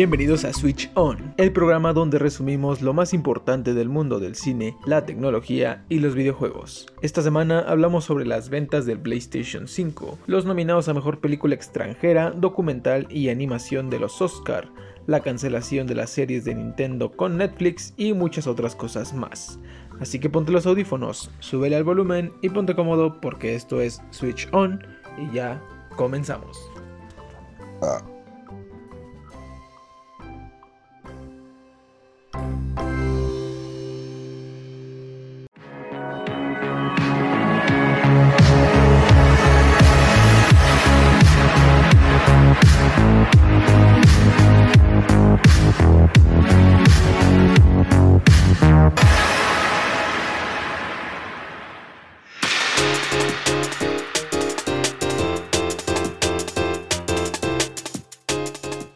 Bienvenidos a Switch On, el programa donde resumimos lo más importante del mundo del cine, la tecnología y los videojuegos. Esta semana hablamos sobre las ventas del PlayStation 5, los nominados a Mejor Película Extranjera, Documental y Animación de los Oscar, la cancelación de las series de Nintendo con Netflix y muchas otras cosas más. Así que ponte los audífonos, súbele al volumen y ponte cómodo porque esto es Switch On y ya comenzamos. Ah.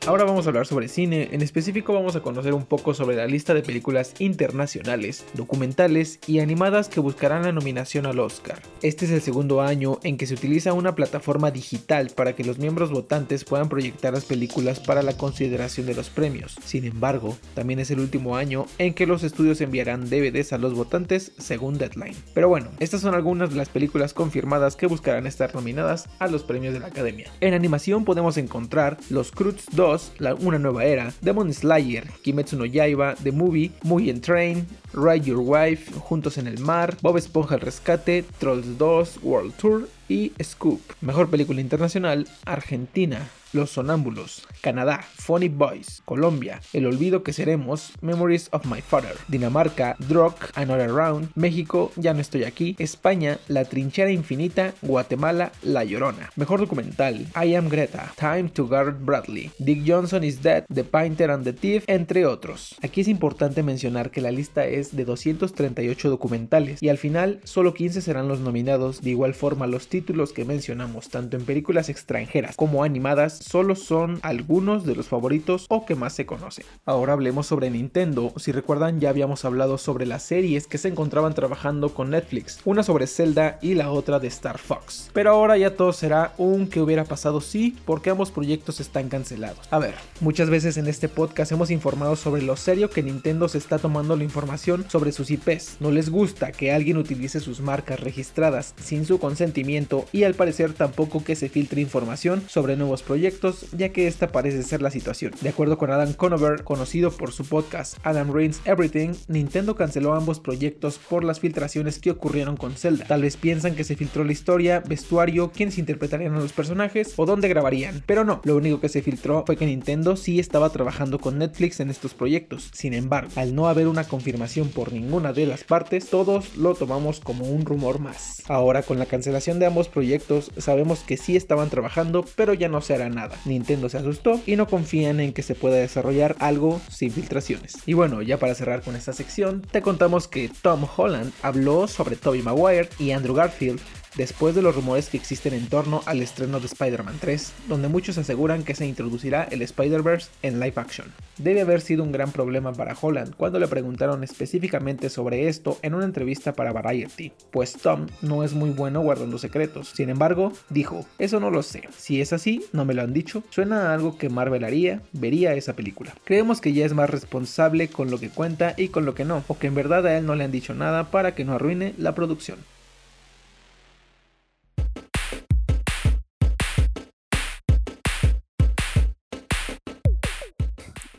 Ahora vamos a hablar sobre cine, en específico vamos a conocer un poco sobre la lista de películas internacionales, documentales y animadas que buscarán la nominación al Oscar. Este es el segundo año en que se utiliza una plataforma digital para que los miembros votantes puedan proyectar las películas para la consideración de los premios. Sin embargo, también es el último año en que los estudios enviarán DVDs a los votantes según deadline. Pero bueno, estas son algunas de las películas confirmadas que buscarán estar nominadas a los premios de la Academia. En animación podemos encontrar Los Cruz 2 la, Una Nueva Era, Demon Slayer, Kimetsu no Yaiba, The Movie, Mugen Train, Ride Your Wife, Juntos en el Mar, Bob Esponja el Rescate, Trolls 2, World Tour y Scoop. Mejor película internacional, Argentina, los Sonámbulos, Canadá, Funny Boys, Colombia, El Olvido que Seremos, Memories of My Father, Dinamarca, Drog, Another Round, México, Ya no estoy aquí, España, La Trinchera Infinita, Guatemala, La Llorona. Mejor documental, I Am Greta, Time to Guard Bradley, Dick Johnson is Dead, The Painter and the Thief, entre otros. Aquí es importante mencionar que la lista es de 238 documentales y al final solo 15 serán los nominados, de igual forma los títulos que mencionamos tanto en películas extranjeras como animadas solo son algunos de los favoritos o que más se conocen. Ahora hablemos sobre Nintendo. Si recuerdan ya habíamos hablado sobre las series que se encontraban trabajando con Netflix, una sobre Zelda y la otra de Star Fox. Pero ahora ya todo será un que hubiera pasado sí, porque ambos proyectos están cancelados. A ver, muchas veces en este podcast hemos informado sobre lo serio que Nintendo se está tomando la información sobre sus IPs. No les gusta que alguien utilice sus marcas registradas sin su consentimiento y al parecer tampoco que se filtre información sobre nuevos proyectos ya que esta parece ser la situación. De acuerdo con Adam Conover, conocido por su podcast Adam Reigns Everything, Nintendo canceló ambos proyectos por las filtraciones que ocurrieron con Zelda. Tal vez piensan que se filtró la historia, vestuario, quiénes interpretarían a los personajes o dónde grabarían, pero no, lo único que se filtró fue que Nintendo sí estaba trabajando con Netflix en estos proyectos. Sin embargo, al no haber una confirmación por ninguna de las partes, todos lo tomamos como un rumor más. Ahora con la cancelación de ambos proyectos, sabemos que sí estaban trabajando, pero ya no se hará nada. Nintendo se asustó y no confían en que se pueda desarrollar algo sin filtraciones. Y bueno, ya para cerrar con esta sección, te contamos que Tom Holland habló sobre Tobey Maguire y Andrew Garfield después de los rumores que existen en torno al estreno de Spider-Man 3, donde muchos aseguran que se introducirá el Spider-Verse en live action. Debe haber sido un gran problema para Holland cuando le preguntaron específicamente sobre esto en una entrevista para Variety, pues Tom no es muy bueno guardando secretos. Sin embargo, dijo, eso no lo sé, si es así, no me lo han dicho, suena a algo que Marvel haría, vería esa película. Creemos que ya es más responsable con lo que cuenta y con lo que no, o que en verdad a él no le han dicho nada para que no arruine la producción.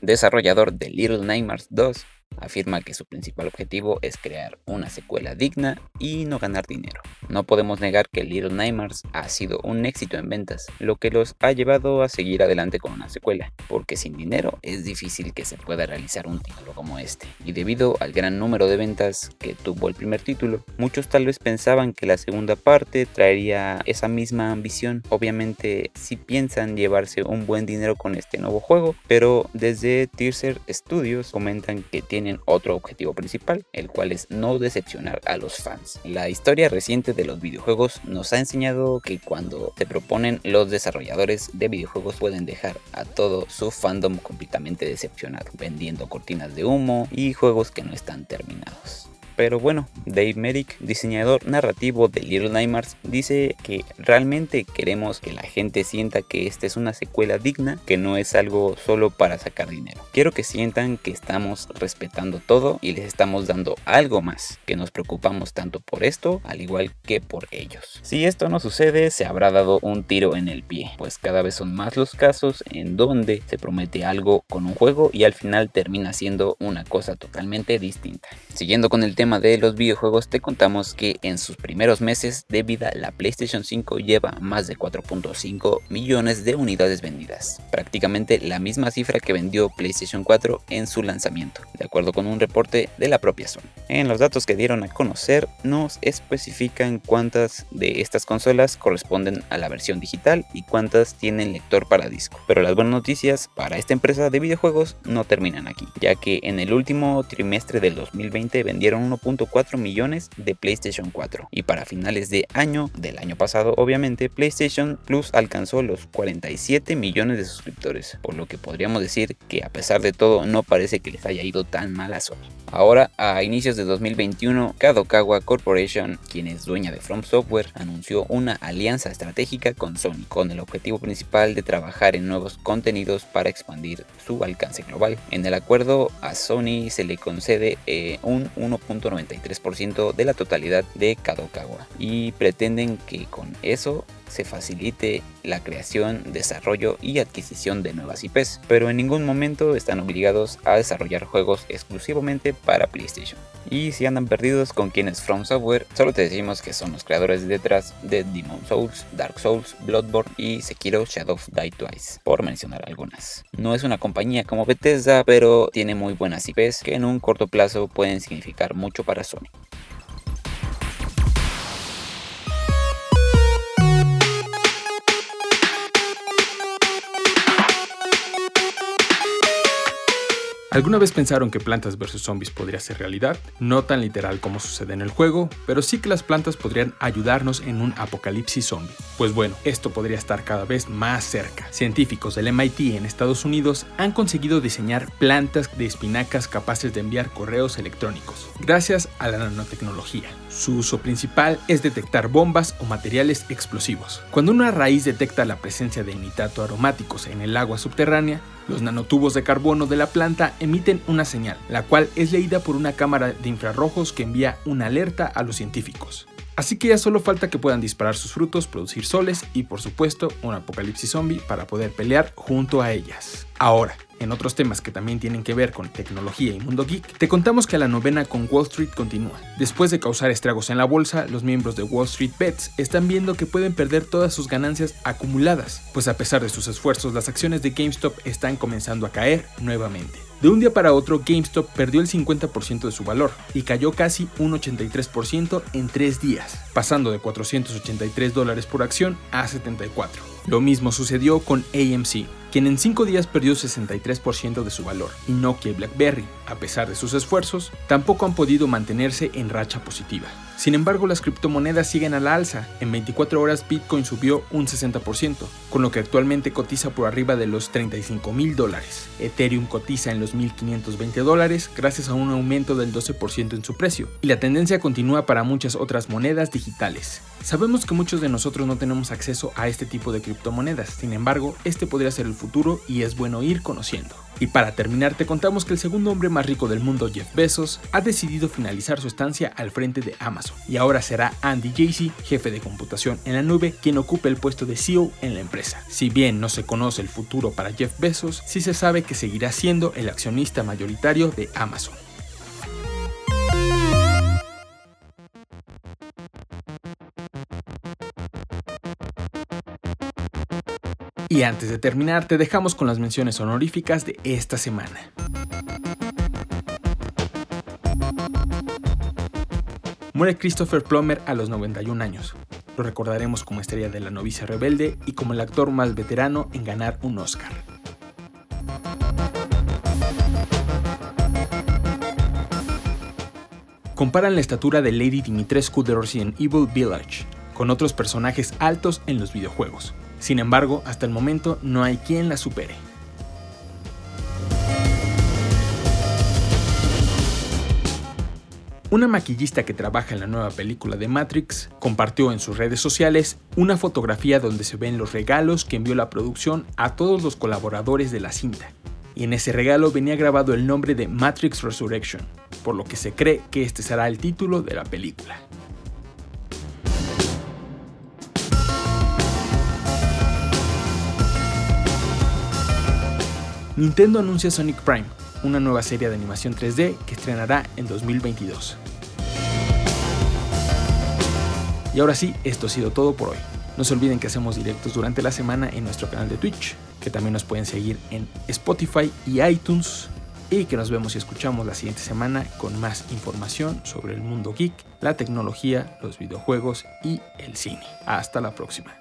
Desarrollador de Little Nightmares 2, afirma que su principal objetivo es crear una secuela digna y no ganar dinero. No podemos negar que Little Nightmares ha sido un éxito en ventas, lo que los ha llevado a seguir adelante con una secuela, porque sin dinero es difícil que se pueda realizar un título como este. Y debido al gran número de ventas que tuvo el primer título, muchos tal vez pensaban que la segunda parte traería esa misma ambición. Obviamente si piensan llevarse un buen dinero con este nuevo juego, pero desde Tearser Studios comentan que tienen otro objetivo principal, el cual es no decepcionar a los fans. La historia reciente de los videojuegos nos ha enseñado que cuando se proponen los desarrolladores de videojuegos pueden dejar a todo su fandom completamente decepcionado, vendiendo cortinas de humo y juegos que no están terminados. Pero bueno, Dave Merrick, diseñador narrativo de Little Nightmares, dice que realmente queremos que la gente sienta que esta es una secuela digna, que no es algo solo para sacar dinero. Quiero que sientan que estamos respetando todo y les estamos dando algo más, que nos preocupamos tanto por esto al igual que por ellos. Si esto no sucede, se habrá dado un tiro en el pie, pues cada vez son más los casos en donde se promete algo con un juego y al final termina siendo una cosa totalmente distinta. Siguiendo con el tema de los videojuegos, te contamos que en sus primeros meses de vida la PlayStation 5 lleva más de 4.5 millones de unidades vendidas, prácticamente la misma cifra que vendió PlayStation 4 en su lanzamiento, de acuerdo con un reporte de la propia Sony. En los datos que dieron a conocer, nos especifican cuántas de estas consolas corresponden a la versión digital y cuántas tienen lector para disco. Pero las buenas noticias para esta empresa de videojuegos no terminan aquí, ya que en el último trimestre del 2020 vendieron 1.4 millones de PlayStation 4 y para finales de año del año pasado obviamente PlayStation Plus alcanzó los 47 millones de suscriptores, por lo que podríamos decir que a pesar de todo no parece que les haya ido tan mal a Sony. Ahora, a inicios de 2021, Kadokawa Corporation, quien es dueña de From Software, anunció una alianza estratégica con Sony, con el objetivo principal de trabajar en nuevos contenidos para expandir su alcance global. En el acuerdo, a Sony se le concede eh, un 1.93% de la totalidad de Kadokawa. Y pretenden que con eso se facilite la creación, desarrollo y adquisición de nuevas IPs, pero en ningún momento están obligados a desarrollar juegos exclusivamente para PlayStation. Y si andan perdidos con quienes From Software, solo te decimos que son los creadores detrás de Demon Souls, Dark Souls, Bloodborne y Sekiro Shadow of Die Twice, por mencionar algunas. No es una compañía como Bethesda, pero tiene muy buenas IPs que en un corto plazo pueden significar mucho para Sony. ¿Alguna vez pensaron que Plantas vs. Zombies podría ser realidad? No tan literal como sucede en el juego, pero sí que las plantas podrían ayudarnos en un apocalipsis zombie. Pues bueno, esto podría estar cada vez más cerca. Científicos del MIT en Estados Unidos han conseguido diseñar plantas de espinacas capaces de enviar correos electrónicos, gracias a la nanotecnología. Su uso principal es detectar bombas o materiales explosivos. Cuando una raíz detecta la presencia de nitato aromáticos en el agua subterránea, los nanotubos de carbono de la planta emiten una señal, la cual es leída por una cámara de infrarrojos que envía una alerta a los científicos. Así que ya solo falta que puedan disparar sus frutos, producir soles y por supuesto un apocalipsis zombie para poder pelear junto a ellas. Ahora, en otros temas que también tienen que ver con tecnología y mundo geek, te contamos que la novena con Wall Street continúa. Después de causar estragos en la bolsa, los miembros de Wall Street Bets están viendo que pueden perder todas sus ganancias acumuladas, pues a pesar de sus esfuerzos, las acciones de GameStop están comenzando a caer nuevamente. De un día para otro, GameStop perdió el 50% de su valor y cayó casi un 83% en tres días, pasando de 483 dólares por acción a 74. Lo mismo sucedió con AMC, quien en 5 días perdió 63% de su valor, y Nokia y BlackBerry, a pesar de sus esfuerzos, tampoco han podido mantenerse en racha positiva. Sin embargo, las criptomonedas siguen a la alza. En 24 horas Bitcoin subió un 60%, con lo que actualmente cotiza por arriba de los 35 mil dólares. Ethereum cotiza en los 1.520 dólares gracias a un aumento del 12% en su precio, y la tendencia continúa para muchas otras monedas digitales. Sabemos que muchos de nosotros no tenemos acceso a este tipo de criptomonedas, sin embargo, este podría ser el futuro y es bueno ir conociendo. Y para terminar, te contamos que el segundo hombre más rico del mundo, Jeff Bezos, ha decidido finalizar su estancia al frente de Amazon. Y ahora será Andy Jassy, jefe de computación en la nube, quien ocupe el puesto de CEO en la empresa. Si bien no se conoce el futuro para Jeff Bezos, sí se sabe que seguirá siendo el accionista mayoritario de Amazon. Y antes de terminar, te dejamos con las menciones honoríficas de esta semana. Muere Christopher Plummer a los 91 años. Lo recordaremos como estrella de la novicia rebelde y como el actor más veterano en ganar un Oscar. Comparan la estatura de Lady Dimitrescu de en Evil Village con otros personajes altos en los videojuegos. Sin embargo, hasta el momento no hay quien la supere. Una maquillista que trabaja en la nueva película de Matrix compartió en sus redes sociales una fotografía donde se ven los regalos que envió la producción a todos los colaboradores de la cinta. Y en ese regalo venía grabado el nombre de Matrix Resurrection, por lo que se cree que este será el título de la película. Nintendo anuncia Sonic Prime, una nueva serie de animación 3D que estrenará en 2022. Y ahora sí, esto ha sido todo por hoy. No se olviden que hacemos directos durante la semana en nuestro canal de Twitch, que también nos pueden seguir en Spotify y iTunes, y que nos vemos y escuchamos la siguiente semana con más información sobre el mundo geek, la tecnología, los videojuegos y el cine. Hasta la próxima.